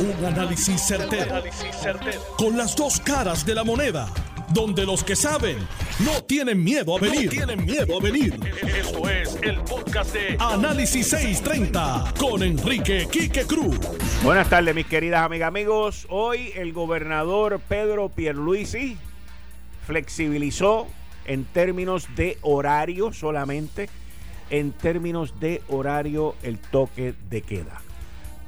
Un análisis certero, Con las dos caras de la moneda. Donde los que saben no tienen miedo a venir. tienen miedo a venir. Esto es el podcast de Análisis 630 con Enrique Quique Cruz. Buenas tardes, mis queridas amigas, amigos. Hoy el gobernador Pedro Pierluisi flexibilizó en términos de horario solamente, en términos de horario el toque de queda.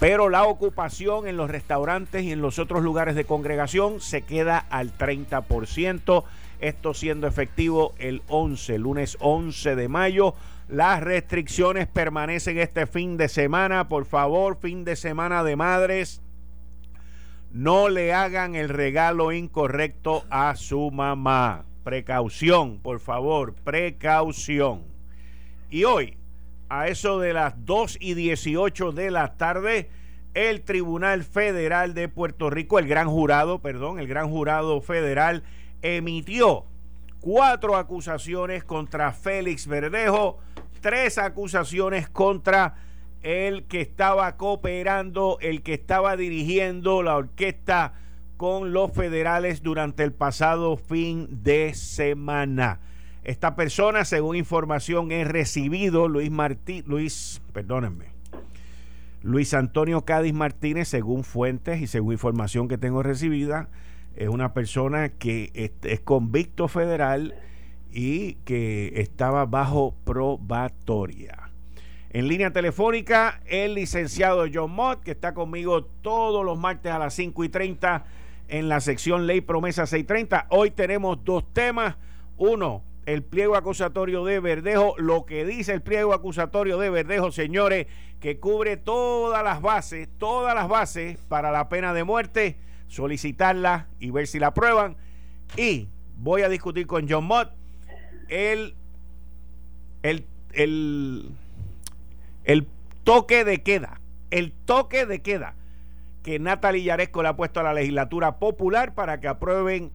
Pero la ocupación en los restaurantes y en los otros lugares de congregación se queda al 30%. Esto siendo efectivo el 11, lunes 11 de mayo. Las restricciones permanecen este fin de semana. Por favor, fin de semana de madres. No le hagan el regalo incorrecto a su mamá. Precaución, por favor, precaución. Y hoy, a eso de las 2 y 18 de la tarde, el Tribunal Federal de Puerto Rico, el gran jurado, perdón, el gran jurado federal, emitió cuatro acusaciones contra Félix Verdejo, tres acusaciones contra el que estaba cooperando, el que estaba dirigiendo la orquesta con los federales durante el pasado fin de semana. Esta persona, según información he recibido, Luis Martí, Luis, perdónenme, Luis Antonio Cádiz Martínez, según fuentes y según información que tengo recibida, es una persona que es, convicto federal y que estaba bajo probatoria. En línea telefónica, el licenciado John Mott, que está conmigo todos los martes a las 5 y 30 en la sección Ley Promesa 630. Hoy tenemos dos temas. Uno, el pliego acusatorio de Verdejo, lo que dice el pliego acusatorio de Verdejo, señores, que cubre todas las bases, todas las bases para la pena de muerte, solicitarla y ver si la aprueban. Y voy a discutir con John Mott el, el, el, el toque de queda, el toque de queda que Natalie Yaresco le ha puesto a la legislatura popular para que aprueben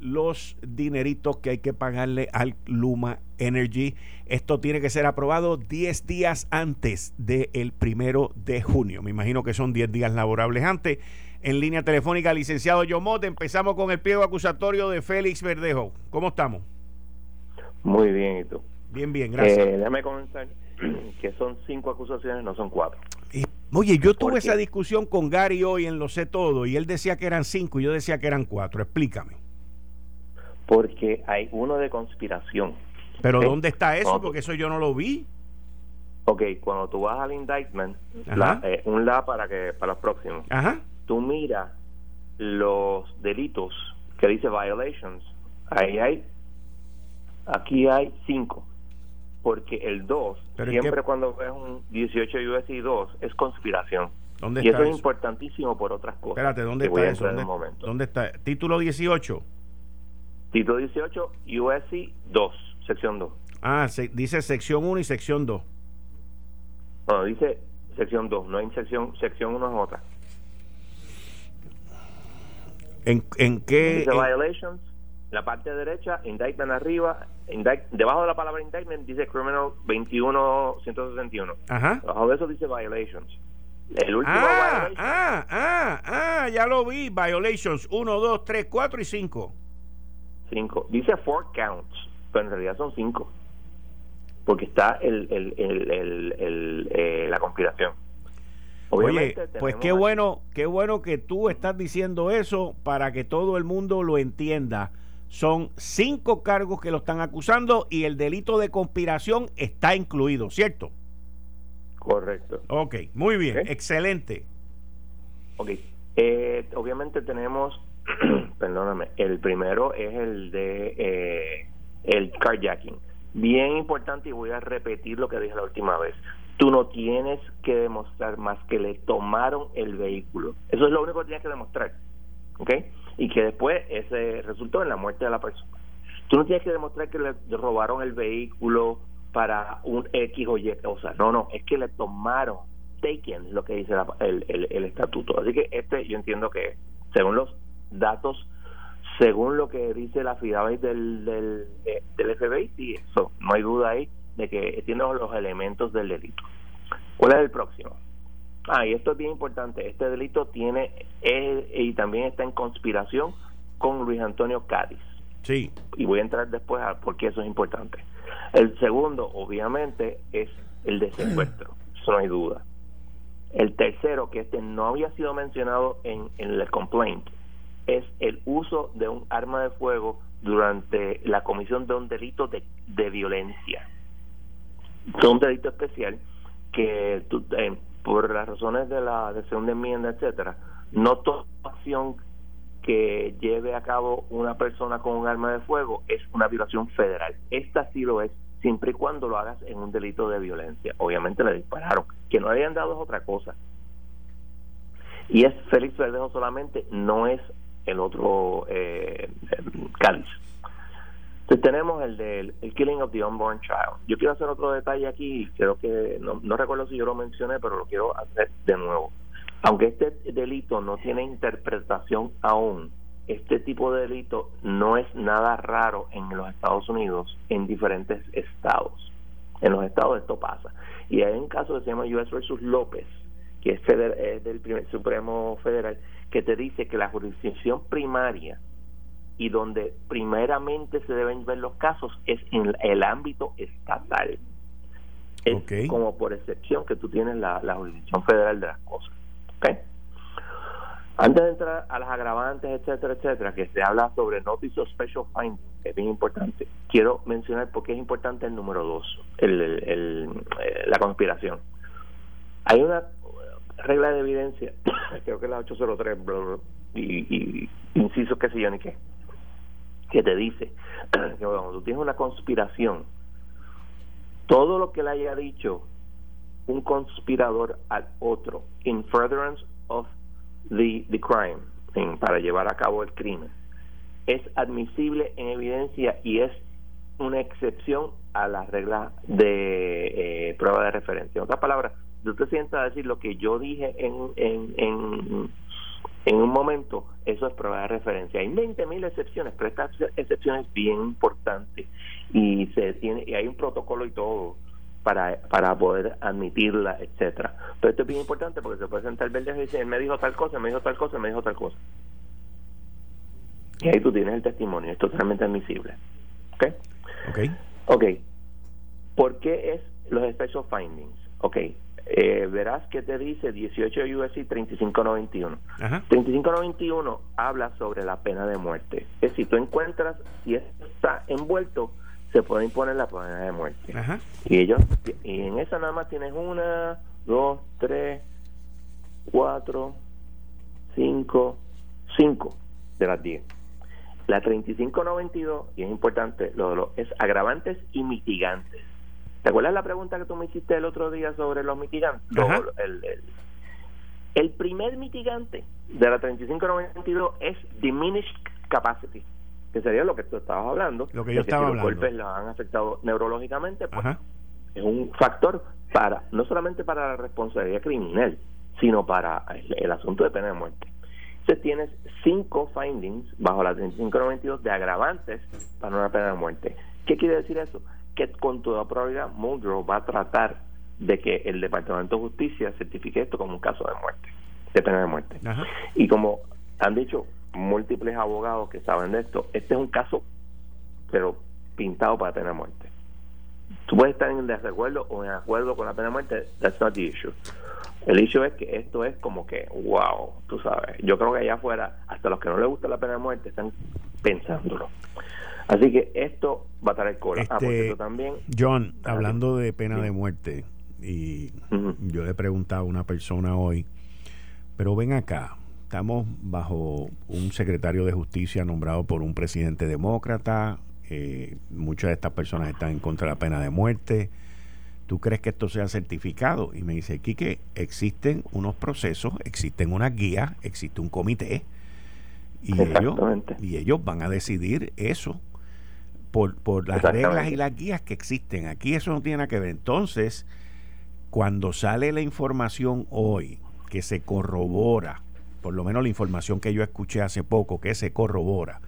los dineritos que hay que pagarle al Luma Energy. Esto tiene que ser aprobado 10 días antes del primero de junio. Me imagino que son 10 días laborables antes. En línea telefónica, licenciado Yomote, empezamos con el pliego acusatorio de Félix Verdejo. ¿Cómo estamos? Muy bien, ¿y tú? Bien, bien, gracias. Eh, déjame comenzar que son cinco acusaciones, no son cuatro. oye, yo tuve esa discusión con Gary hoy en Lo Sé Todo y él decía que eran cinco y yo decía que eran cuatro. Explícame porque hay uno de conspiración. Pero ¿dónde está eso? Porque eso yo no lo vi. Ok, cuando tú vas al indictment, eh, un la para que para los próximos, Ajá. tú miras los delitos que dice violations. Ahí hay, aquí hay cinco. Porque el 2, siempre cuando ves un 18 USC 2, es conspiración. ¿Dónde y eso, es importantísimo por otras cosas. Espérate, ¿dónde está eso? ¿Dónde, ¿Dónde está? Título 18. Título 18, USC 2, sección 2. Ah, dice sección 1 y sección 2. No, dice sección 2, no hay sección, sección 1 es otra. ¿En, en qué? Dice violations, la parte derecha, indictment arriba, debajo de la palabra indictment dice criminal 21-161. Ajá. Debajo de eso dice violations. El último ah, ah, ah, ah, ya lo vi, violations 1, 2, 3, 4 y 5. Cinco. Dice four counts, pero en realidad son cinco. Porque está el, el, el, eh, la conspiración. Oye, pues qué bueno, qué bueno que tú estás diciendo eso para que todo el mundo lo entienda. Son cinco cargos que lo están acusando y el delito de conspiración está incluido, ¿cierto? Correcto. Ok, muy bien, excelente. Ok, eh, obviamente tenemos perdóname, el primero es el de eh, el carjacking. Bien importante y voy a repetir lo que dije la última vez. Tú no tienes que demostrar más que le tomaron el vehículo. Eso es lo único que tienes que demostrar. ¿Ok? Y que después ese resultó en la muerte de la persona. Tú no tienes que demostrar que le robaron el vehículo para un X o Y cosa. No, no, es que le tomaron, taken, lo que dice el, el, el estatuto. Así que este yo entiendo que, según los datos según lo que dice la FIDAVIT del, del, del FBI, y eso, no hay duda ahí de que tiene los elementos del delito. ¿Cuál es el próximo? Ah, y esto es bien importante. Este delito tiene y también está en conspiración con Luis Antonio Cádiz. Sí. Y voy a entrar después a por qué eso es importante. El segundo, obviamente, es el de secuestro. Eso no hay duda. El tercero, que este no había sido mencionado en, en el complaint, es el uso de un arma de fuego durante la comisión de un delito de, de violencia. Es un delito especial que eh, por las razones de la de enmienda, etcétera, no toda acción que lleve a cabo una persona con un arma de fuego es una violación federal. Esta sí lo es, siempre y cuando lo hagas en un delito de violencia. Obviamente le dispararon. Que no le hayan dado es otra cosa. Y es Félix Verdejo solamente, no es el otro eh, Cáliz. Entonces tenemos el del el Killing of the Unborn Child. Yo quiero hacer otro detalle aquí, creo que no, recuerdo si yo lo mencioné, pero lo quiero hacer de nuevo. Aunque este delito no tiene interpretación aún, este tipo de delito no es nada raro en los Estados Unidos, en diferentes estados. En los estados esto pasa. Y hay un caso que se llama US versus López, que es, es del primer, Supremo Federal, que te dice que la jurisdicción primaria y donde primeramente se deben ver los casos es en el ámbito estatal. Es como por excepción que tú tienes la, jurisdicción federal de las cosas. ¿okay? Antes de entrar a las agravantes, etcétera, etcétera, que se habla sobre Notice of Special Findings, que es bien importante, quiero mencionar por qué es importante el número dos, el, el, eh, la conspiración. Hay una regla de evidencia, creo que la 803, y, y inciso que sé yo ni qué, que te dice que cuando tú tienes una conspiración, todo lo que le haya dicho un conspirador al otro, in furtherance of the, crime, para llevar a cabo el crimen, es admisible en evidencia y es una excepción a la regla de eh, prueba de referencia. En otras palabras, tú te sientas a decir lo que yo dije en, en, en en un momento eso es prueba de referencia. Hay 20.000 excepciones, pero esta excepción es bien importante y se tiene y hay un protocolo y todo para, para poder admitirla, etcétera. Pero esto es bien importante porque se puede sentar el verde y decir, él me dijo tal cosa, me dijo tal cosa, me dijo tal cosa. Y ahí tú tienes el testimonio, es totalmente admisible. ¿Ok? Ok. Ok. ¿Por qué es los special findings? Ok eh, verás que te dice 18 USC 3591. 3591 habla sobre la pena de muerte. Es si tú encuentras, si está envuelto, se puede imponer la pena de muerte. Y ellos, y en esa nada más tienes una, dos, tres, cuatro, cinco, cinco de las diez. La 3592, y es importante, lo, lo, es agravantes y mitigantes. ¿Te acuerdas la pregunta que tú me hiciste el otro día sobre los mitigantes? el, el, primer mitigante de la 3592 es diminished capacity, que sería lo que tú estabas hablando. Lo que yo estaba si hablando. Los golpes los han afectado neurológicamente, pues es un factor para, no solamente para la responsabilidad criminal, sino para el, asunto de pena de muerte. Entonces tienes cinco findings bajo la 3592 de agravantes para una pena de muerte. ¿Qué quiere decir eso? Que con toda probabilidad Muldrow va a tratar de que el Departamento de Justicia certifique esto como un caso de muerte, de pena de muerte. Y como han dicho múltiples abogados que saben de esto, este es un caso, pero pintado para pena de muerte. Tú puedes estar en desacuerdo o en acuerdo con la pena de muerte, that's not the issue. El issue es que esto es como que, wow, tú sabes. Yo creo que allá afuera, hasta los que no les gusta la pena de muerte, están pensándolo. Así que esto va a traer cola. ah, este, también. John, hablando de pena de muerte, y yo le preguntaba a una persona hoy, pero ven acá, estamos bajo un secretario de justicia nombrado por un presidente demócrata, eh, muchas de estas personas están en contra de la pena de muerte. ¿Tú crees que esto sea certificado? Y me dice, que existen unos procesos, existen unas guías, existe un comité, y ellos, y ellos van a decidir eso por, por las reglas y las guías que existen. Aquí eso no tiene nada que ver. Entonces, cuando sale la información hoy que se corrobora, por lo menos la información que yo escuché hace poco, que se corrobora,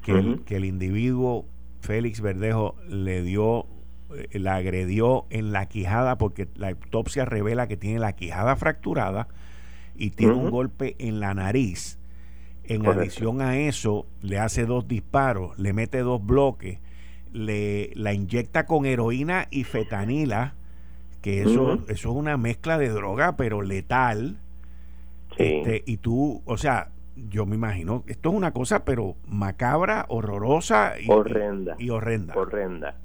que, el, que el individuo Félix Verdejo le dio eh, la agredió en la quijada porque la autopsia revela que tiene la quijada fracturada y tiene un golpe en la nariz. En adición a eso, le hace dos disparos, le mete dos bloques, le la inyecta con heroína y fetanila, que eso, eso es una mezcla de droga, pero letal. Este, y tú, o sea, yo me imagino, esto es una cosa, pero macabra, horrorosa y horrenda. Y, horrenda. Horrenda.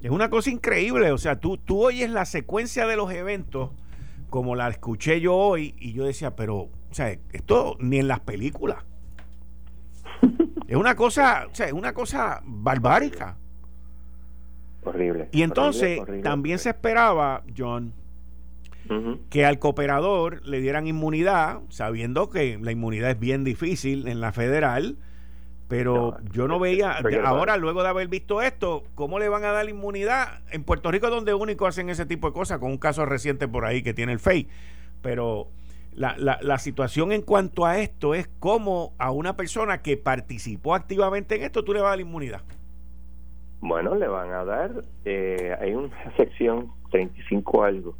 Es una cosa increíble, o sea, tú, tú oyes la secuencia de los eventos como la escuché yo hoy y yo decía, pero, o sea, esto ni en las películas. es una cosa, o sea, es una cosa barbárica. Horrible. Y entonces también se esperaba, John, que al cooperador le dieran inmunidad, sabiendo que la inmunidad es bien difícil en la federal, pero yo no veía, ahora luego de haber visto esto, ¿cómo le van a dar inmunidad? En Puerto Rico es donde único hacen ese tipo de cosas, con un caso reciente por ahí que tiene el FEI, pero la, la, la situación en cuanto a esto es cómo a una persona que participó activamente en esto tú le vas a dar inmunidad. Bueno, le van a dar, eh, hay una sección 35 algo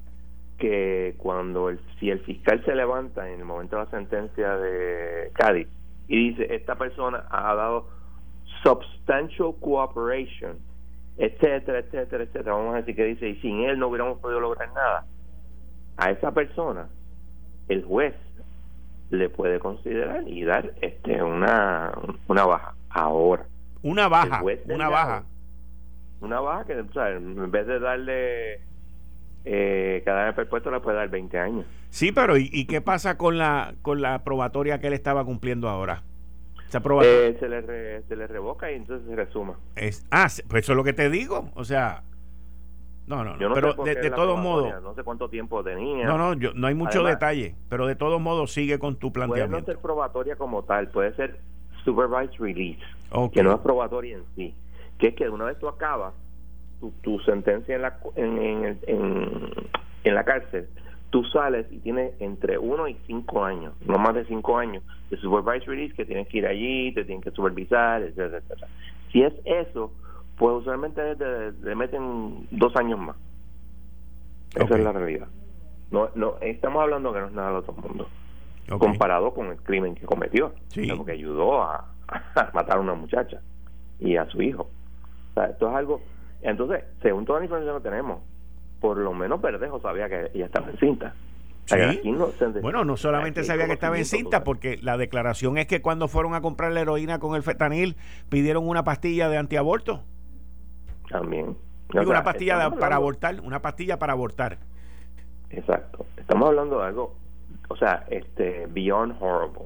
que cuando el, si el fiscal se levanta en el momento de la sentencia de Cádiz y dice, esta persona ha dado substantial cooperation, etcétera, etcétera, etcétera, vamos a decir que dice, y sin él no hubiéramos podido lograr nada, a esa persona el juez le puede considerar y dar este una, una baja ahora. Una baja, una baja. Una baja que, o sea, en vez de darle eh, cada vez perpuesto le puede dar 20 años. Sí, pero ¿y, qué pasa con la con la probatoria que él estaba cumpliendo ahora? Eh, se, le se le revoca y entonces se resuma. Es, ah, pues eso es lo que te digo. O sea, no, no, no, pero de, todos modos. No sé cuánto tiempo tenía. No, no, yo, no hay mucho detalle, pero de todos modos sigue con tu planteamiento. Puede no ser probatoria como tal, puede ser supervised release, que no es probatoria en sí. Que es que una vez tú acabas tu, sentencia en la, en, en, la cárcel, tú sales y tienes entre uno y cinco años, no más de cinco años, de supervised release que tienes que ir allí, te tienen que supervisar, etcétera, etcétera. Si es eso, pues usualmente te, meten dos años más. Esa es la realidad. No, no, estamos hablando que no es nada de otro mundo. Comparado con el crimen que cometió. Porque ayudó a, a, matar a una muchacha y a su hijo. O sea, esto es algo entonces, según toda la información que tenemos, por lo menos Verdejo sabía que ella estaba encinta. bueno, no solamente sabía que estaba encinta, porque la declaración es que cuando fueron a comprar la heroína con el fetanil, pidieron una pastilla de antiaborto. También. una pastilla para abortar, una pastilla para abortar. Exacto. Estamos hablando de algo, o sea, este, beyond horrible.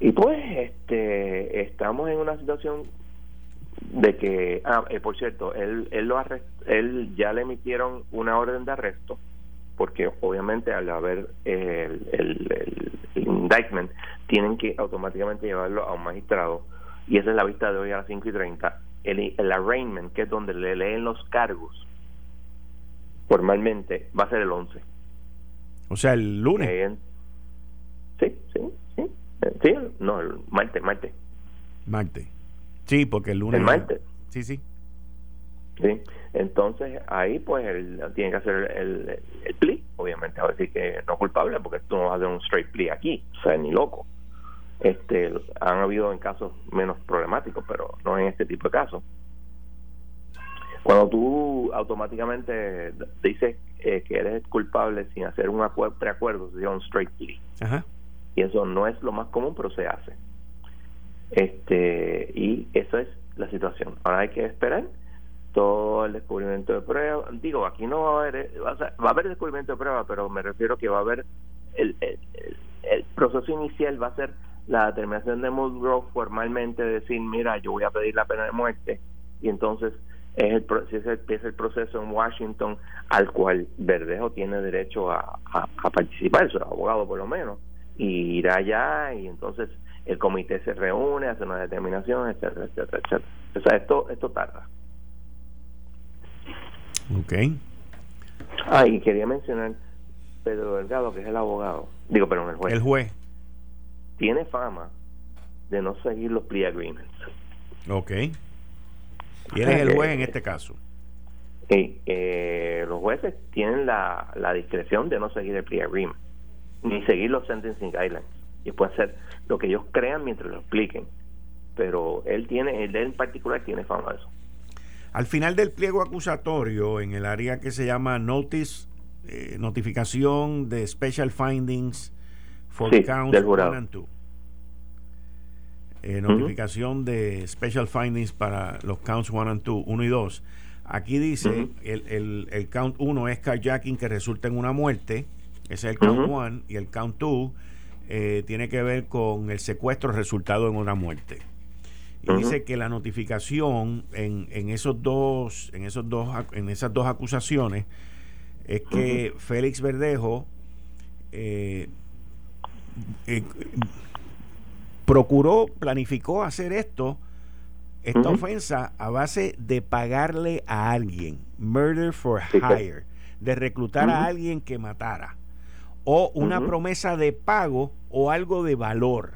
Y pues, este, estamos en una situación de que, ah, eh, por cierto, él, él, lo él ya le emitieron una orden de arresto, porque obviamente al haber el, el, indictment, tienen que automáticamente llevarlo a un magistrado, y esa es la vista de hoy a las 5 y 30. El, el arraignment, que es donde le leen los cargos, formalmente va a ser el 11. O sea, el lunes. Eh, sí, sí, sí. Sí, no, el martes, martes. Martes. Sí, porque el lunes. El martes. Sí, sí. Sí, entonces ahí pues él tiene que hacer el, el, plea, obviamente, a decir que no culpable, porque tú no vas a hacer un straight plea aquí, o sea, ni loco. Este, han habido en casos menos problemáticos, pero no en este tipo de casos. Cuando tú automáticamente dices eh, que eres culpable sin hacer un preacuerdo, se llama un straight plea. Ajá. Y eso no es lo más común, pero se hace. Este, y eso es la situación. Ahora hay que esperar todo el descubrimiento de prueba. Digo, aquí no va a haber, va a, haber descubrimiento de prueba, pero me refiero que va a haber el, el, proceso inicial va a ser la determinación de Mulgrove formalmente decir, mira, yo voy a pedir la pena de muerte y entonces es el, es el, es el proceso en Washington al cual Verdejo tiene derecho a, a, a participar, su abogado por lo menos, y irá allá y entonces el comité se reúne, hace una determinación, etcétera, etcétera, etcétera. O sea, esto, esto tarda. Ok. Ah, y quería mencionar Pedro Delgado, que es el abogado, digo, pero el juez. El juez. Tiene fama de no seguir los plea agreements. Ok. Y es el juez en este caso. Sí, eh, los jueces tienen la, la discreción de no seguir el plea agreement, ni seguir los sentencing guidelines. Y puede hacer lo que ellos crean mientras lo expliquen. Pero él tiene, él en particular tiene fama de eso. Al final del pliego acusatorio, en el área que se llama Notice, eh, notificación de Special Findings for Counts 1 and 2. Eh, notificación de Special Findings para los Counts 1 and 2, 1 y 2. Aquí dice, el, el, el, count 1 es carjacking que resulta en una muerte, ese es el count 1, y el count 2 eh, tiene que ver con el secuestro resultado en una muerte. Y dice que la notificación en, en esos dos, en esos dos, en esas dos acusaciones es que Félix Verdejo eh, eh, procuró, planificó hacer esto esta ofensa a base de pagarle a alguien, murder for hire, de reclutar a alguien que matara, o una promesa de pago o algo de valor.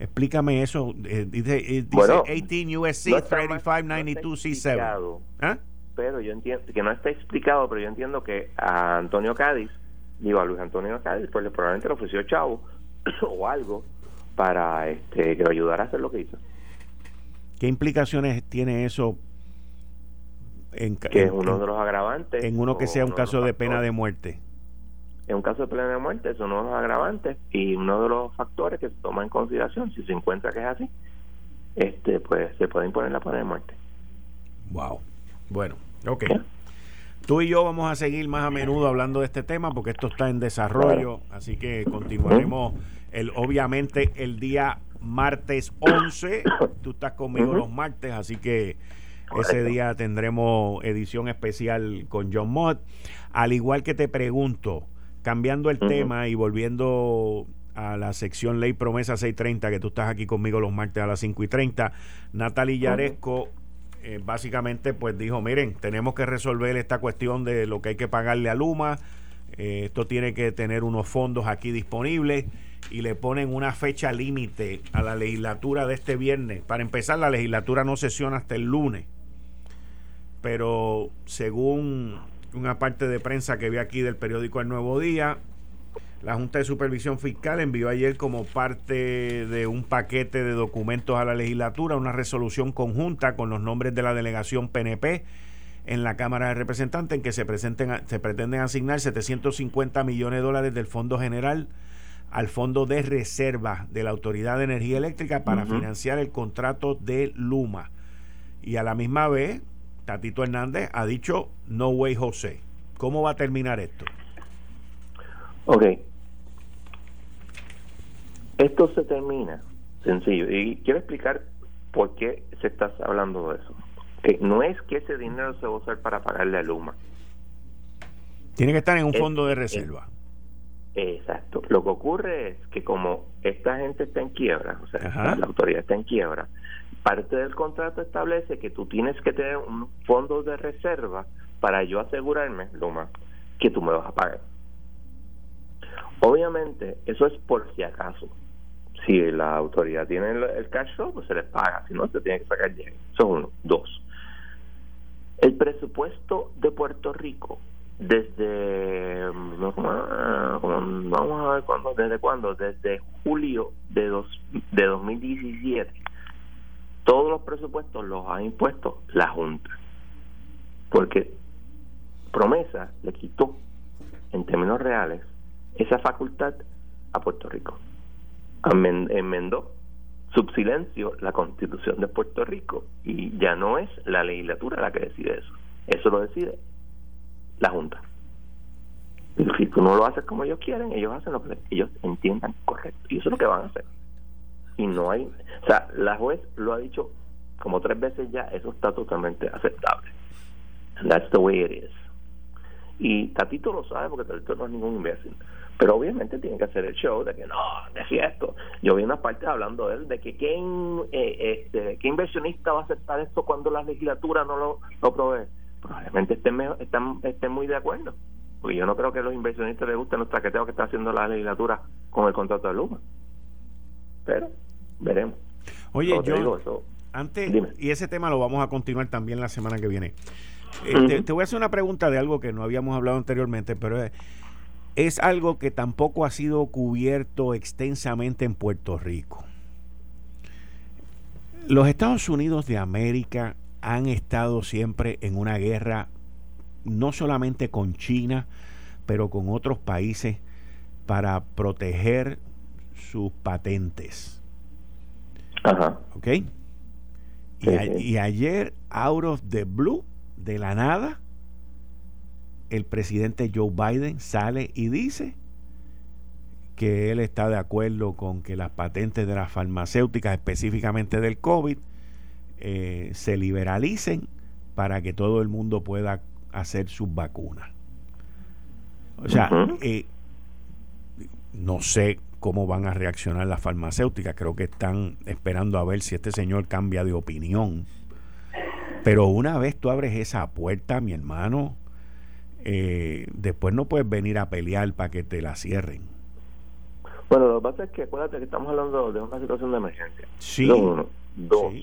Explícame eso. Eh, dice, eh, dice 18 USC 3592 C7. Pero yo entiendo que no está explicado, pero yo entiendo que a Antonio Cádiz, digo a Luis Antonio Cádiz, pues probablemente le ofreció chavo o algo para este, que lo ayudara a hacer lo que hizo. ¿Qué implicaciones tiene eso? En, que es uno de los agravantes. En uno que sea un caso de, pena de muerte. En un caso de pena de muerte, es uno de los agravantes y uno de los factores que se toma en consideración, si se encuentra que es así, este pues se puede imponer la pena de muerte. Wow. Bueno, ok. Tú y yo vamos a seguir más a menudo hablando de este tema porque esto está en desarrollo, así que continuaremos el, obviamente el día martes 11. Tú estás conmigo los martes, así que ese día tendremos edición especial con John Mott. Al igual que te pregunto, cambiando el tema y volviendo a la sección Ley Promesa 630, que tú estás aquí conmigo los martes a las 5 y 30, Natalie Yaresco eh, básicamente pues dijo, miren, tenemos que resolver esta cuestión de lo que hay que pagarle a Luma, eh, esto tiene que tener unos fondos aquí disponibles y le ponen una fecha límite a la legislatura de este viernes. Para empezar, la legislatura no sesiona hasta el lunes, pero según una parte de prensa que vi aquí del periódico El Nuevo Día, la Junta de Supervisión Fiscal envió ayer como parte de un paquete de documentos a la legislatura una resolución conjunta con los nombres de la delegación PNP en la Cámara de Representantes en que se, presenten, se pretenden asignar 750 millones de dólares del Fondo General al Fondo de Reserva de la Autoridad de Energía Eléctrica para financiar el contrato de Luma. Y a la misma vez, Tatito Hernández ha dicho, no way José. ¿Cómo va a terminar esto? Ok, esto se termina sencillo y quiero explicar por qué se está hablando de eso. Que no es que ese dinero se va a usar para pagarle a Luma. Tiene que estar en un fondo de reserva. exacto. Lo que ocurre es que como esta gente está en quiebra, o sea, la autoridad está en quiebra, parte del contrato establece que tú tienes que tener un fondo de reserva para yo asegurarme, Luma, que tú me vas a pagar. Obviamente, eso es por si acaso si la autoridad tiene el, cash flow, pues se les paga, si no, se tiene que sacar dinero. Eso es uno. Dos. El presupuesto de Puerto Rico, desde, vamos a ver cuándo, desde cuándo, desde julio de, dos, de 2017, todos los presupuestos los ha impuesto la Junta. Porque promesa le quitó, en términos reales, esa facultad a Puerto Rico enmendó subsilencio la constitución de Puerto Rico y ya no es la legislatura la que decide eso. Eso lo decide la Junta. Y si tú no lo haces como ellos quieren, ellos hacen lo que ellos entiendan correcto. Y eso es lo que van a hacer. Y no hay. O sea, la juez lo ha dicho como tres veces ya, eso está totalmente aceptable. That's the way it is. Y Tatito lo sabe porque Tatito no es ningún imbécil. Pero obviamente tienen que hacer el show de que no, decía esto. Yo vi una parte hablando de él, de que ¿quién, eh, este, qué inversionista va a aceptar esto cuando la legislatura no lo, lo provee. Probablemente estén, estén, estén muy de acuerdo. Porque yo no creo que a los inversionistas les guste los traqueteos que está haciendo la legislatura con el contrato de Luma. Pero veremos. Oye, yo, antes, y ese tema lo vamos a continuar también la semana que viene. Eh, te, voy a hacer una pregunta de algo que no habíamos hablado anteriormente, pero es, es algo que tampoco ha sido cubierto extensamente en Puerto Rico. Los Estados Unidos de América han estado siempre en una guerra, no solamente con China, pero con otros países para proteger sus patentes. Ajá. ¿Ok? Y, ayer, out of the blue, de la nada, el presidente Joe Biden sale y dice que él está de acuerdo con que las patentes de las farmacéuticas, específicamente del COVID, eh, se liberalicen para que todo el mundo pueda hacer sus vacunas. O sea, eh, no sé cómo van a reaccionar las farmacéuticas. Creo que están esperando a ver si este señor cambia de opinión. Pero una vez tú abres esa puerta, mi hermano, eh, después no puedes venir a pelear para que te la cierren. Bueno, lo que pasa es que acuérdate que estamos hablando de una situación de emergencia. Sí. uno. Dos.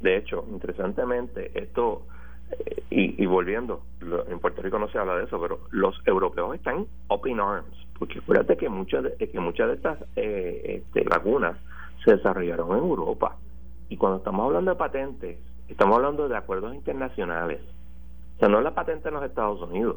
De hecho, interesantemente, esto, eh, y, y, volviendo, en Puerto Rico no se habla de eso, pero los europeos están up in arms porque acuérdate que muchas de, que muchas de estas eh, este, vacunas se desarrollaron en Europa y cuando estamos hablando de patentes estamos hablando de acuerdos internacionales o sea no es la patente en los Estados Unidos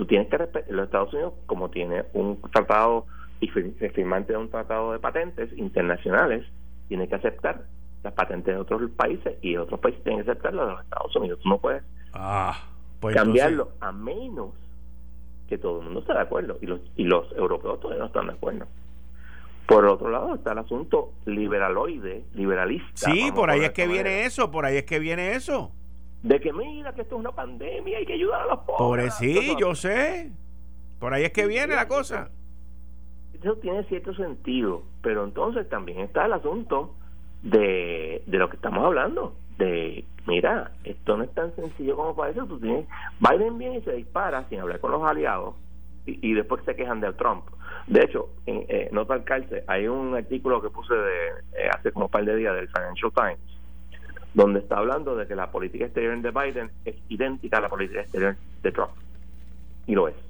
tú tienes que los Estados Unidos como tiene un tratado y firmante de un tratado de patentes internacionales tiene que aceptar las patentes de otros países y otros países tienen que aceptar las de los Estados Unidos tú no puedes ah, pues cambiarlo a menos que todo el mundo está de acuerdo y los, y los europeos todavía no están de acuerdo. Por otro lado está el asunto liberaloide, liberalista. Sí, por ahí es que viene eso, por ahí es que viene eso. De que mira que esto es una pandemia, hay que ayudar a los pobres. Por sí, yo sé. Por ahí es que viene la cosa. Eso tiene cierto sentido, pero entonces también está el asunto de, de lo que estamos hablando, de mira, esto no es tan sencillo como parece, tú tienes, Biden viene y se dispara sin hablar con los aliados y, después se quejan de Trump. De hecho, en eh, nota al calce, hay un artículo que puse de eh, hace como un par de días del Financial Times, donde está hablando de que la política exterior de Biden es idéntica a la política exterior de Trump. Y lo es.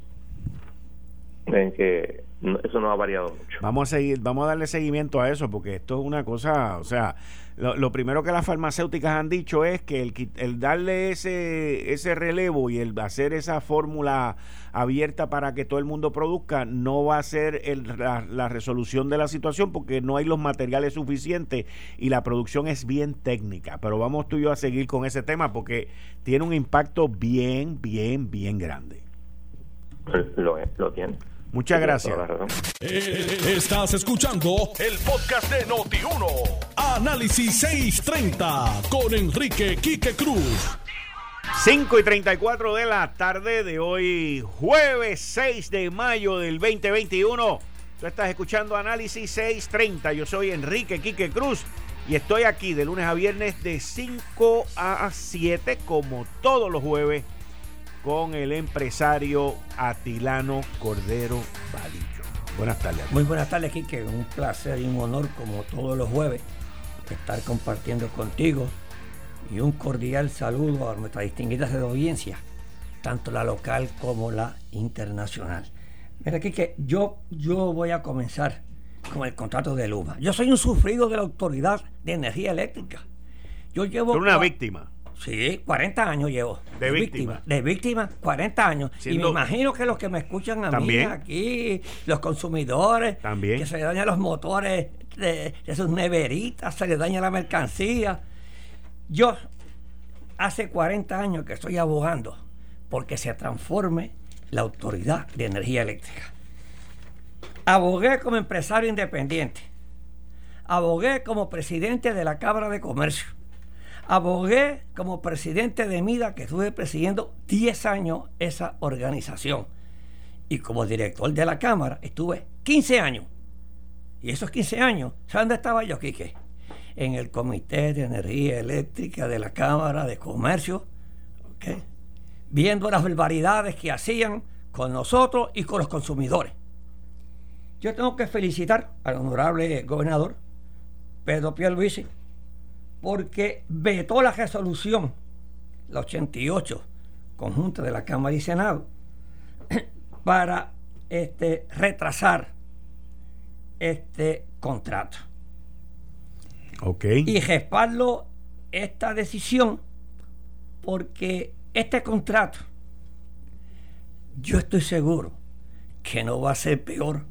En que eso no ha variado mucho. Vamos a seguir, vamos a darle seguimiento a eso, porque esto es una cosa, o sea, lo, primero que las farmacéuticas han dicho es que el, el, darle ese, ese relevo y el hacer esa fórmula abierta para que todo el mundo produzca no va a ser la, la, resolución de la situación porque no hay los materiales suficientes y la producción es bien técnica. Pero vamos tú y yo a seguir con ese tema porque tiene un impacto bien, bien, bien grande. Lo, lo tiene. Muchas gracias. Eh, estás escuchando el podcast de Noti1. Análisis 630 con Enrique Quique Cruz. 5 y 34 de la tarde de hoy, jueves 6 de mayo del 2021. Tú estás escuchando Análisis 630. Yo soy Enrique Quique Cruz y estoy aquí de lunes a viernes de 5 a 7, como todos los jueves con el empresario Atilano Cordero Valillo. Buenas tardes. Muy buenas tardes, Quique. Un placer y un honor, como todos los jueves, estar compartiendo contigo. Y un cordial saludo a nuestras distinguidas de audiencia, tanto la local como la internacional. Mira, Quique, yo, yo voy a comenzar con el contrato de Luma. Yo soy un sufrido de la Autoridad de Energía Eléctrica. Yo llevo. una víctima. Sí, 40 años llevo. De víctima. De víctima, 40 años. y me imagino que los que me escuchan a mí aquí, los consumidores, ¿También? que se le dañan los motores de, sus neveritas, se les daña la mercancía. Yo hace 40 años que estoy abogando porque se transforme la Autoridad de Energía Eléctrica. Abogué como empresario independiente. Abogué como presidente de la Cámara de Comercio Abogué como presidente de MIDA, que estuve presidiendo 10 años esa organización. Y como director de la Cámara estuve 15 años. Y esos 15 años, ¿sabes dónde estaba yo, Quique? En el Comité de Energía Eléctrica de la Cámara de Comercio, viendo las barbaridades que hacían con nosotros y con los consumidores. Yo tengo que felicitar al honorable gobernador Pedro Pierluisi porque vetó la resolución, la 88, conjunta de la Cámara y Senado, para este, retrasar este contrato. Ok. Y respaldo esta decisión porque este contrato, yo estoy seguro que no va a ser peor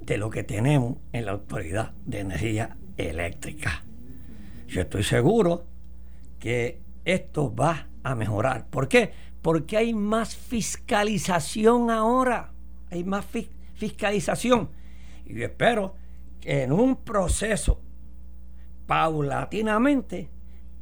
de lo que tenemos en la Autoridad de Energía Eléctrica. Yo estoy seguro que esto va a mejorar. ¿Por qué? Porque hay más fiscalización ahora. Hay más fiscalización. Y yo espero que en un proceso paulatinamente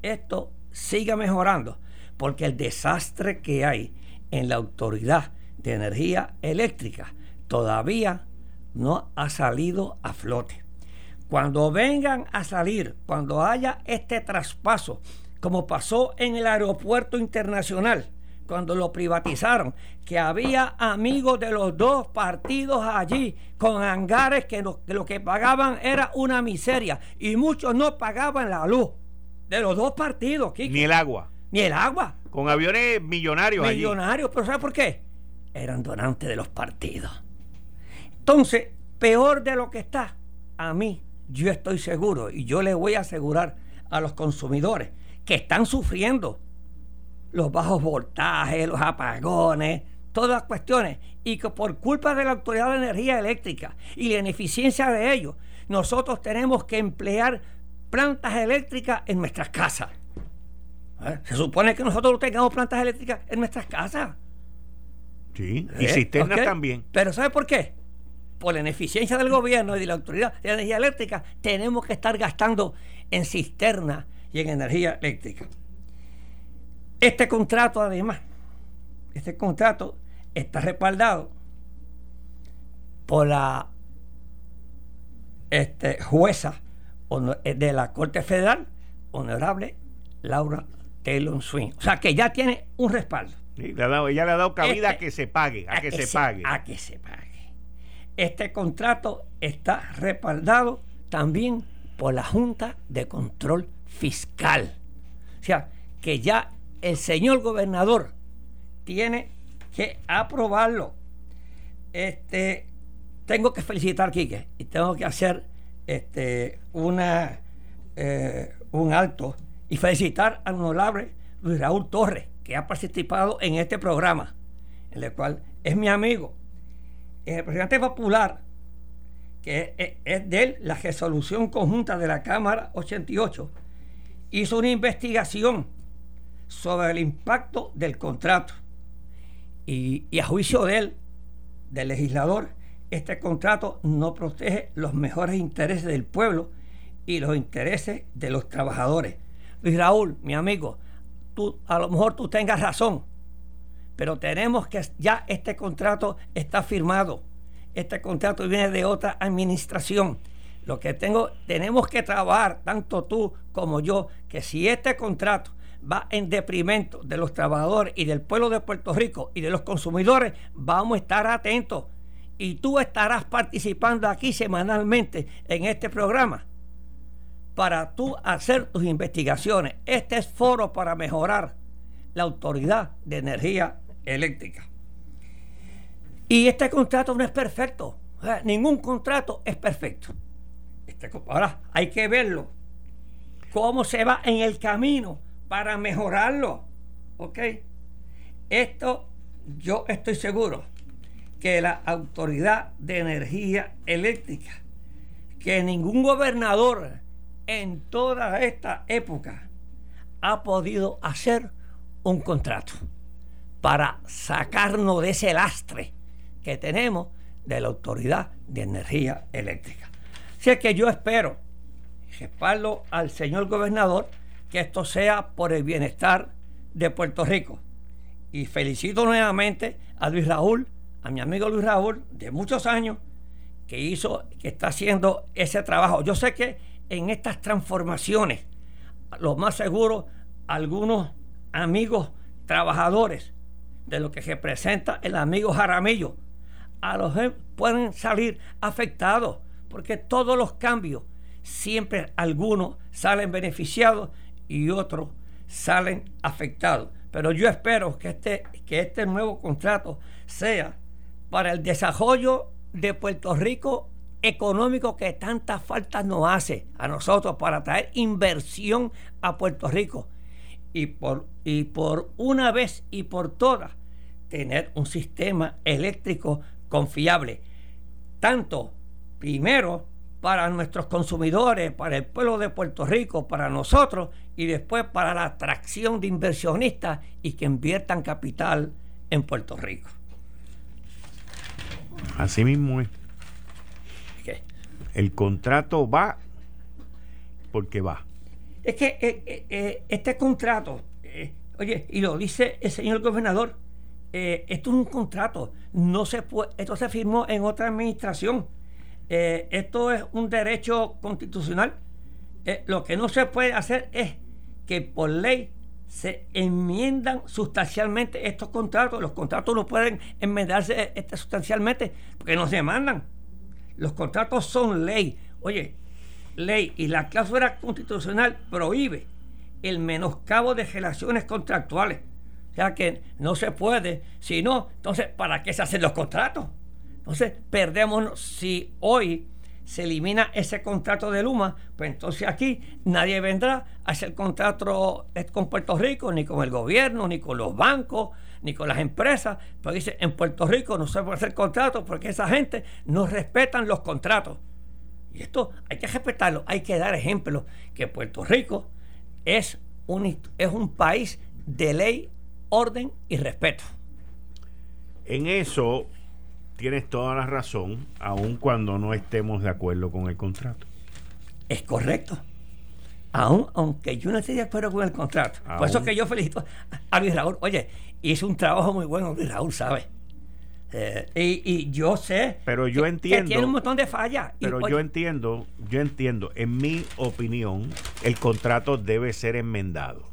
esto siga mejorando. Porque el desastre que hay en la Autoridad de Energía Eléctrica todavía no ha salido a flote. Cuando vengan a salir, cuando haya este traspaso, como pasó en el aeropuerto internacional, cuando lo privatizaron, que había amigos de los dos partidos allí con hangares que lo, que pagaban era una miseria y muchos no pagaban la luz de los dos partidos. Ni el agua. Ni el agua. Con aviones millonarios. Millonarios, pero ¿sabes por qué? Eran donantes de los partidos. Entonces, peor de lo que está, a mí, yo estoy seguro y yo le voy a asegurar a los consumidores que están sufriendo los bajos voltajes, los apagones, todas las cuestiones, y que por culpa de la Autoridad de Energía Eléctrica y la ineficiencia de ellos, nosotros tenemos que emplear plantas eléctricas en nuestras casas. ¿Eh? Se supone que nosotros no tengamos plantas eléctricas en nuestras casas. Sí, y ¿Eh? cisternas también. Pero ¿sabe por qué? Por la ineficiencia del gobierno y de la Autoridad de Energía Eléctrica, tenemos que estar gastando en cisterna y en energía eléctrica. Este contrato, además, este contrato está respaldado por la este, jueza de la Corte Federal, honorable Laura Taylor Swing. O sea que ya tiene un respaldo. ella le ha dado cabida a este, que se pague, a, que, se pague. A que se pague. Este contrato está respaldado también por la Junta de Control Fiscal. O sea, que ya el señor gobernador tiene que aprobarlo. Este, tengo que felicitar a Quique y tengo que hacer este, una, eh, un alto y felicitar al honorable Luis Raúl Torres, que ha participado en este programa, en el cual es mi amigo el presidente popular, que es, de él, la resolución conjunta de la Cámara 88, hizo una investigación sobre el impacto del contrato. Y, y, a juicio de él, del legislador, este contrato no protege los mejores intereses del pueblo y los intereses de los trabajadores. Luis Raúl, mi amigo, tú, a lo mejor tú tengas razón, pero tenemos que ya este contrato está firmado. Este contrato viene de otra administración. Lo que tengo, tenemos que trabajar, tanto tú como yo, que si este contrato va en deprimento de los trabajadores y del pueblo de Puerto Rico y de los consumidores, vamos a estar atentos. Y tú estarás participando aquí semanalmente en este programa para tú hacer tus investigaciones. Este es foro para mejorar la autoridad de energía eléctrica. Y este contrato no es perfecto. ningún contrato es perfecto. Este, ahora hay que verlo. Cómo se va en el camino para mejorarlo. ¿Ok? Esto yo estoy seguro que la Autoridad de Energía Eléctrica, que ningún gobernador en toda esta época ha podido hacer un contrato para sacarnos de ese lastre que tenemos de la Autoridad de Energía Eléctrica. Así que yo espero, respaldo al señor gobernador, que esto sea por el bienestar de Puerto Rico. Y felicito nuevamente a Luis Raúl, a mi amigo Luis Raúl, de muchos años, que hizo, que está haciendo ese trabajo. Yo sé que en estas transformaciones, lo más seguro, algunos amigos trabajadores de lo que representa el amigo Jaramillo, a los pueden salir afectados, porque todos los cambios siempre algunos salen beneficiados y otros salen afectados. Pero yo espero que este, que este nuevo contrato sea para el desarrollo de Puerto Rico económico que tantas faltas nos hace a nosotros para traer inversión a Puerto Rico y por, y por una vez y por todas tener un sistema eléctrico confiable, tanto primero para nuestros consumidores, para el pueblo de Puerto Rico, para nosotros y después para la atracción de inversionistas y que inviertan capital en Puerto Rico. Así mismo es. El contrato va porque va. Es que eh, eh, eh, este contrato, oye, y lo dice el señor gobernador, esto es un contrato, no se puede, esto se firmó en otra administración, esto es un derecho constitucional. lo que no se puede hacer es que por ley se enmiendan sustancialmente estos contratos. Los contratos no pueden enmendarse este, sustancialmente porque no se mandan. Los contratos son ley. Oye, ley y la cláusula constitucional prohíbe el menoscabo de relaciones contractuales. O sea que no se puede. Si no, entonces, ¿para qué se hacen los contratos? Entonces, perdemos si hoy se elimina ese contrato de Luma, pues entonces aquí nadie vendrá a hacer contrato con Puerto Rico, ni con el gobierno, ni con los bancos, ni con las empresas. Pues dice, en Puerto Rico no se puede hacer contratos porque esa gente no respetan los contratos. Y esto hay que respetarlo, hay que dar ejemplos que Puerto Rico es un, es un país de ley, orden y respeto. En eso tienes toda la razón, aun cuando no estemos de acuerdo con el contrato. Es correcto. Aún, aunque yo no esté de acuerdo con el contrato. Por eso que yo felicito a Luis Raúl. Oye, hizo un trabajo muy bueno Luis Raúl, ¿sabes? Eh, y, yo sé pero yo entiendo, que tiene un montón de fallas. Pero yo entiendo, yo entiendo, en mi opinión, el contrato debe ser enmendado.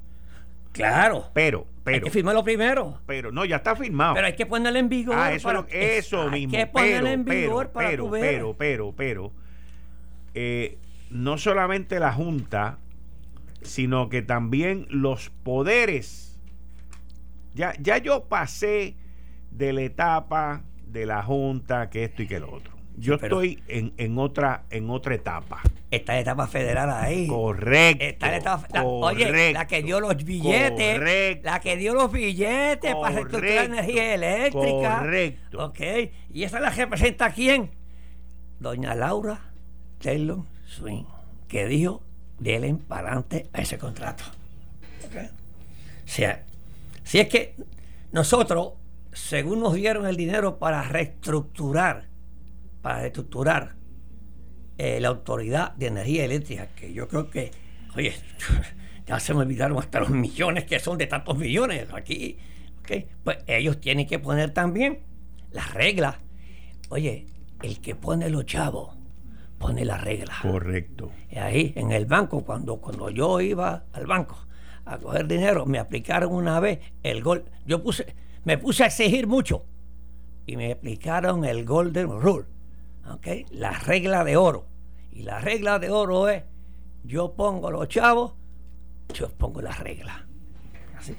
Claro. Pero, pero. Hay que firmarlo primero. Pero, no, ya está firmado. Pero hay que ponerlo en vigor. Ah, eso, eso mismo. Hay que ponerlo en vigor para pero, pero, pero, pero, eh, no solamente la Junta, sino que también los poderes. Ya, ya yo pasé de la etapa de la Junta, que esto y que lo otro. Yo estoy en, en, otra, en otra etapa. Está la etapa federal ahí. Correcto. Está la etapa, oye, la que dio los billetes. Correcto, la que dio los billetes para reestructurar energía eléctrica. Correcto. Ok. ¿Y esa la representa quién? Doña Laura Taylor Swing, que dijo, denle para adelante a ese contrato. Okay. O sea, si es que nosotros, según nos dieron el dinero para reestructurar para reestructurar eh, la Autoridad de Energía Eléctrica, que yo creo que, oye, ya se me olvidaron hasta los millones que son de tantos millones aquí, pues ellos tienen que poner también las reglas. Oye, el que pone los chavos pone las reglas. Correcto. Y ahí en el banco, cuando, cuando yo iba al banco a coger dinero, me aplicaron una vez el gol. Yo puse, me puse a exigir mucho y me aplicaron el Golden Rule la regla de oro. Y la regla de oro es, yo pongo los chavos, yo pongo la regla. Así.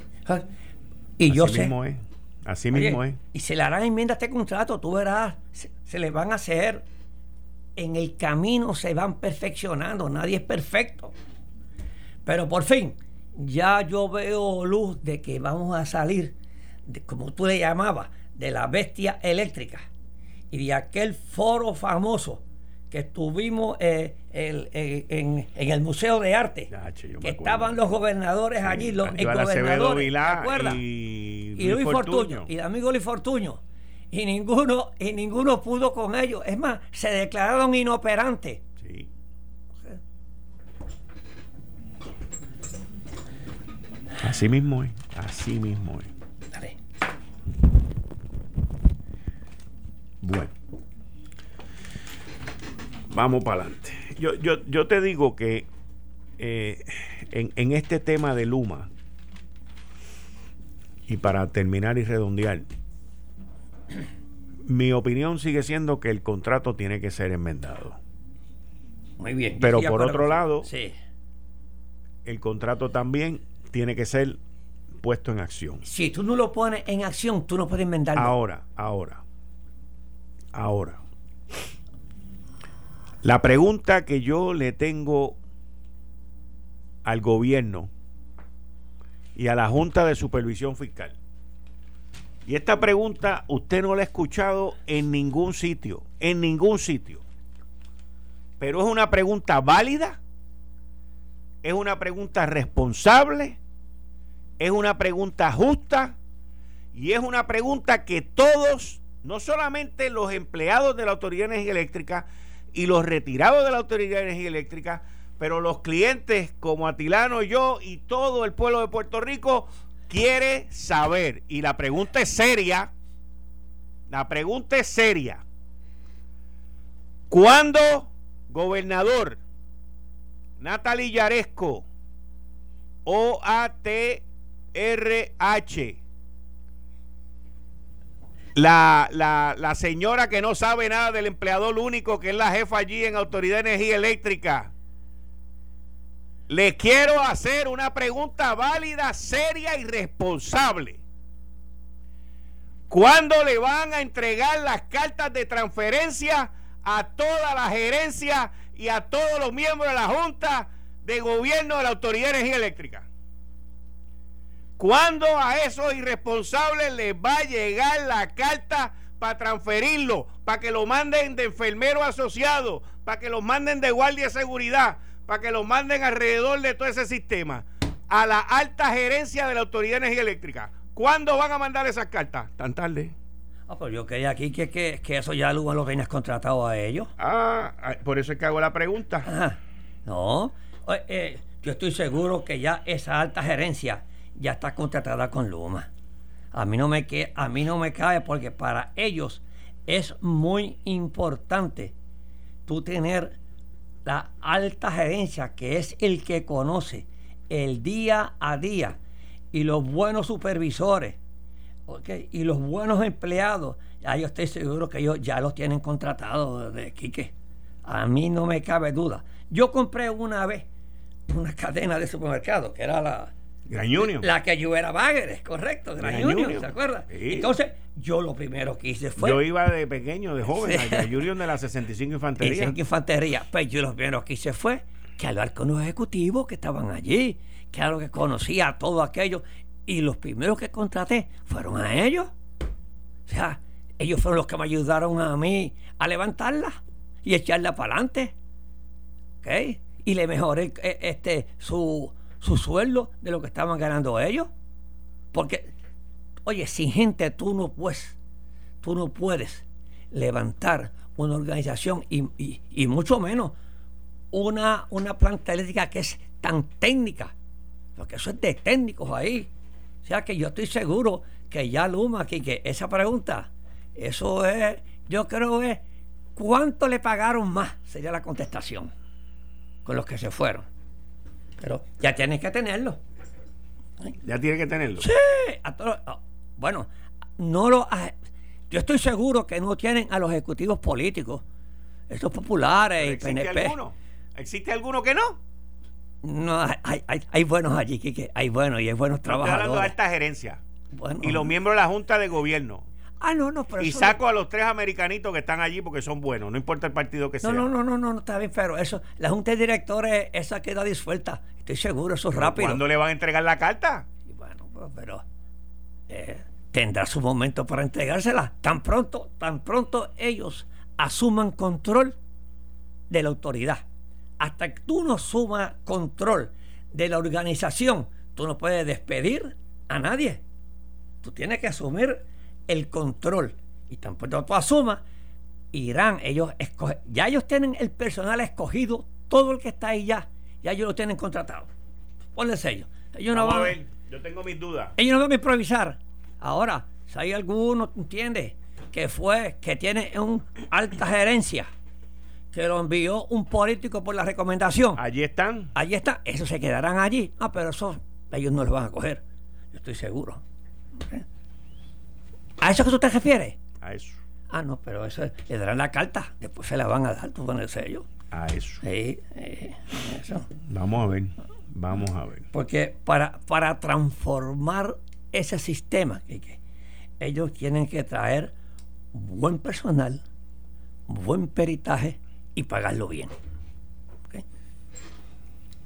Y yo sé. Mismo es. Así mismo es. Y se le harán enmienda a este contrato, tú verás, se, le van a hacer. En el camino se van perfeccionando, nadie es perfecto. Pero por fin, ya yo veo luz de que vamos a salir, de, como tú le llamabas, de la bestia eléctrica y de aquel foro famoso que estuvimos eh, eh, en, el Museo de Arte, que estaban los gobernadores allí, los gobernadores, y, y Luis Fortuño. y el amigo Luis Fortuño, y ninguno, y ninguno pudo con ellos. Es más, se declararon inoperantes. Sí. Así mismo es, así mismo es. Bueno, vamos para adelante. Yo, yo, yo, te digo que eh, en, en este tema de Luma, y para terminar y redondear, mi opinión sigue siendo que el contrato tiene que ser enmendado. Muy bien. Pero por otro lado- Sí. El contrato también tiene que ser puesto en acción. Si tú no lo pones en acción, tú no puedes enmendarlo. Ahora, ahora, ahora. La pregunta que yo le tengo al gobierno y a la Junta de Supervisión Fiscal. Y esta pregunta usted no la ha escuchado en ningún sitio, en ningún sitio. Pero es una pregunta válida, es una pregunta responsable, es una pregunta justa y es una pregunta que todos, no solamente los empleados de la Autoridad de Energía Eléctrica y los retirados de la Autoridad de Energía Eléctrica, pero los clientes como Atilano, yo y todo el pueblo de Puerto Rico quiere saber. Y la pregunta es seria. La pregunta es seria. ¿Cuándo, gobernador Natalie Yaresco, OATRH, la, la, señora que no sabe nada del empleador único, que es la jefa allí en Autoridad de Energía Eléctrica. Le quiero hacer una pregunta válida, seria y responsable. ¿Cuándo le van a entregar las cartas de transferencia a toda la gerencia y a todos los miembros de la Junta de Gobierno de la Autoridad de Energía Eléctrica? ¿Cuándo a esos irresponsables les va a llegar la carta para transferirlo, para que lo manden de enfermero asociado, para que lo manden de guardia de seguridad, para que lo manden alrededor de todo ese sistema, a la alta gerencia de la Autoridad de Energía Eléctrica? ¿Cuándo van a mandar esas cartas? Tan tarde. Ah, pues yo creía aquí que, que, que eso ya Luma lo tenías contratado a ellos. Ah, por eso es que hago la pregunta. Ajá. No. Oye, eh, yo estoy seguro que ya esa alta gerencia ya está contratada con Luma. A mí no me que, a mí no me cabe porque para ellos es muy importante tú tener la alta gerencia que es el que conoce el día a día y los buenos supervisores y los buenos empleados. Ya yo estoy seguro que ellos ya los tienen contratados de Quique. A mí no me cabe duda. Yo compré una vez una cadena de supermercados que era la Gran Union. la que yo era Bagres, correcto, Gran Gran Union, Union. ¿se acuerda? Sí. Entonces, yo lo primero que hice fue Yo iba de pequeño, de joven, Sí. a Union de la 65 Infantería. Dicen que infantería. Pues yo lo primero que hice fue que hablar con los ejecutivos que estaban allí, lo que conocía a todo aquello. Y los primeros que contraté fueron a ellos. O sea, ellos fueron los que me ayudaron a mí a levantarla y echarla para adelante. ¿Ok? Y le mejoré eh, este, su, su sueldo de lo que estaban ganando ellos. Porque, oye, sin gente tú no puedes, tú no puedes levantar una organización y, y- y mucho menos una, una planta eléctrica que es tan técnica. Porque eso es de técnicos ahí. O sea que yo estoy seguro que ya Luma, aquí, que esa pregunta, eso es, yo creo es, ¿cuánto le pagaron más? Sería la contestación con los que se fueron. Pero ya tienes que tenerlo. Ya tiene que tenerlo. Sí, a todos- bueno, no lo yo estoy seguro que no tienen a los ejecutivos políticos, estos populares y ¿Existe PNP. alguno? ¿Existe alguno que no? No, hay, hay- hay, buenos allí, Quique, hay buenos y hay buenos Estoy hablando de trabajadores. alta gerencia. Bueno, Y los miembros de la Junta de Gobierno. Ah, no, no, pero Y eso- saco a los tres americanitos que están allí porque son buenos, no importa el partido que sea. No, no, no, no, no, no, está bien, pero eso, la Junta de Directores, esa queda disuelta. Estoy seguro, eso es rápido. ¿Cuándo le van a entregar la carta? Y bueno, pues, pero eh, tendrá su momento para entregársela. Tan pronto, tan pronto ellos asuman control de la autoridad. Hasta que tú no sumas control de la organización, tú no puedes despedir a nadie. Tú tienes que asumir el control. Y tan pronto tú asumas, irán, ellos escogen, ya ellos tienen el personal escogido, todo el que está ahí ya, ya ellos lo tienen contratado. Ponle sello. Ellos no Vamos a van ver, yo tengo mis dudas. ellos no van a improvisar. Ahora, si hay alguno, ¿entiendes? Que fue, que tiene un alta gerencia, que lo envió un político por la recomendación. Allí están. Allí está, esos se quedarán allí. Ah, pero eso ellos no lo van a coger. Yo estoy seguro. ¿A eso que tú te refieres? A eso. Ah, no, pero eso es- le darán la carta, después se la van a dar, tú con el sello. a eso. Sí, eh, eso. Vamos a ver, vamos a ver. Porque para, para transformar ese sistema, ellos tienen que traer buen personal, buen peritaje y pagarlo bien.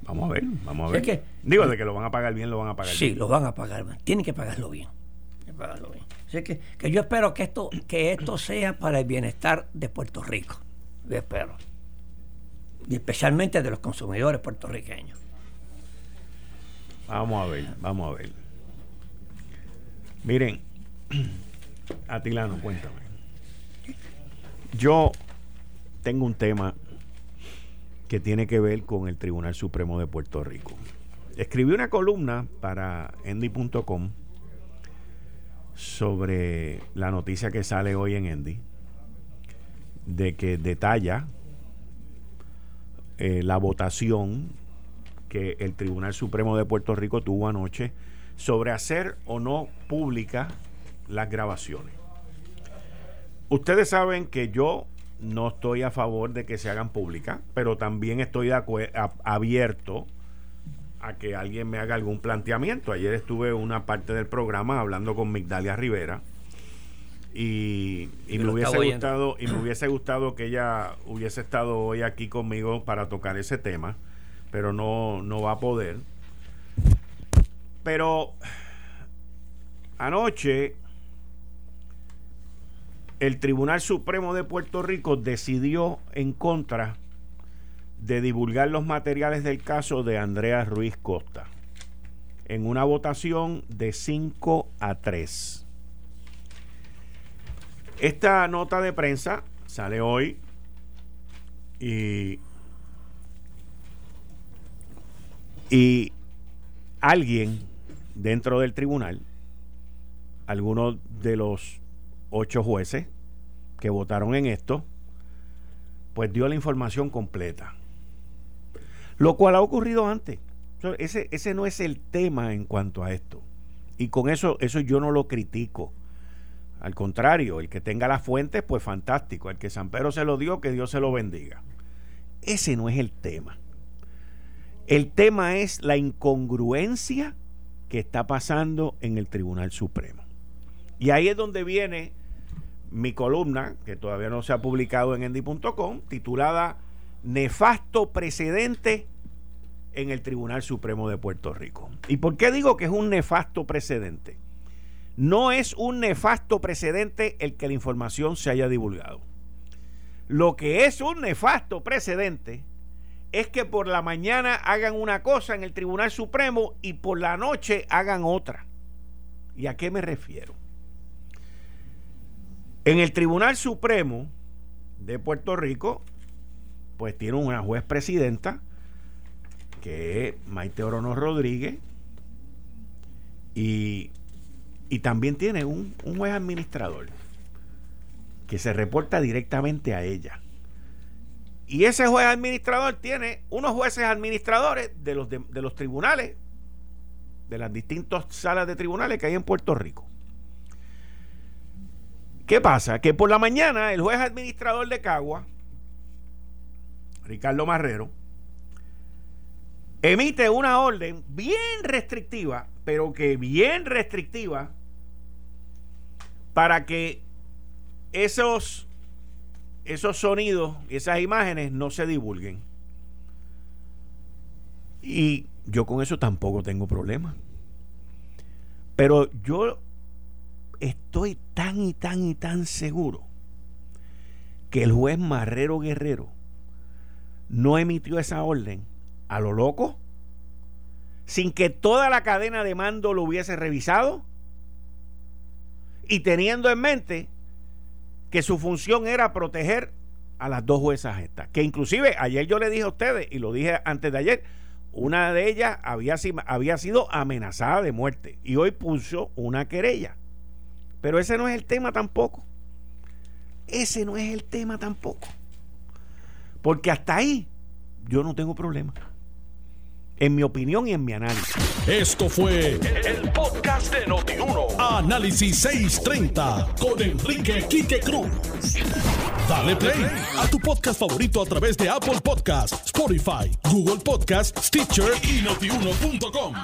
Vamos a ver, vamos a ver. Digo, de que lo van a pagar bien, lo van a pagar bien. Sí, lo van a pagar bien. Tienen que pagarlo bien. pagarlo bien. Así que, yo espero que esto, que esto sea para el bienestar de Puerto Rico. Yo espero. Y especialmente de los consumidores puertorriqueños. Vamos a ver, vamos a ver. Miren, Atilano, cuéntame. Yo tengo un tema que tiene que ver con el Tribunal Supremo de Puerto Rico. Escribí una columna para endy.com sobre la noticia que sale hoy en Endy de que detalla eh, la votación que el Tribunal Supremo de Puerto Rico tuvo anoche sobre hacer o no pública las grabaciones. Ustedes saben que yo no estoy a favor de que se hagan públicas, pero también estoy abierto a que alguien me haga algún planteamiento. Ayer estuve una parte del programa hablando con Migdalia Rivera y, me hubiese gustado y me hubiese gustado que ella hubiese estado hoy aquí conmigo para tocar ese tema, pero no no va a poder. Pero anoche el Tribunal Supremo de Puerto Rico decidió en contra de divulgar los materiales del caso de Andrea Ruiz Costa en una votación de 5 a 3. Esta nota de prensa sale hoy y, y alguien dentro del tribunal, algunos de los ocho jueces que votaron en esto, pues dio la información completa. Lo cual ha ocurrido antes. Ese, no es el tema en cuanto a esto. Y con eso, eso yo no lo critico. Al contrario, el que tenga las fuentes, pues fantástico. El que San Pedro se lo dio, que Dios se lo bendiga. Ese no es el tema. El tema es la incongruencia que está pasando en el Tribunal Supremo. Y ahí es donde viene mi columna, que todavía no se ha publicado en endy.com, titulada Nefasto precedente en el Tribunal Supremo de Puerto Rico. ¿Y por qué digo que es un nefasto precedente? No es un nefasto precedente el que la información se haya divulgado. Lo que es un nefasto precedente es que por la mañana hagan una cosa en el Tribunal Supremo y por la noche hagan otra. ¿Y a qué me refiero? En el Tribunal Supremo de Puerto Rico, pues tiene una juez presidenta, que es Maite Orono Rodríguez, y, también tiene un, un, juez administrador, que se reporta directamente a ella. Y ese juez administrador tiene unos jueces administradores de los, de los tribunales, de las distintas salas de tribunales que hay en Puerto Rico. ¿Qué pasa? Que por la mañana el juez administrador de Cagua, Ricardo Marrero, emite una orden bien restrictiva, pero que bien restrictiva, para que esos, esos sonidos esas imágenes no se divulguen. Y yo con eso tampoco tengo problema. Pero yo estoy tan y tan y tan seguro que el juez Marrero Guerrero no emitió esa orden a lo loco, sin que toda la cadena de mando lo hubiese revisado y teniendo en mente que su función era proteger a las dos juezas estas, que inclusive ayer yo le dije a ustedes, y lo dije antes de ayer, una de ellas había, había sido amenazada de muerte y hoy puso una querella. Pero ese no es el tema tampoco. Ese no es el tema tampoco. Porque hasta ahí yo no tengo problema. En mi opinión y en mi análisis. Esto fue el, podcast de Notiuno. Análisis 630 con Enrique Quique Cruz. Dale play a tu podcast favorito a través de Apple Podcasts, Spotify, Google Podcasts, Stitcher y notiuno.com.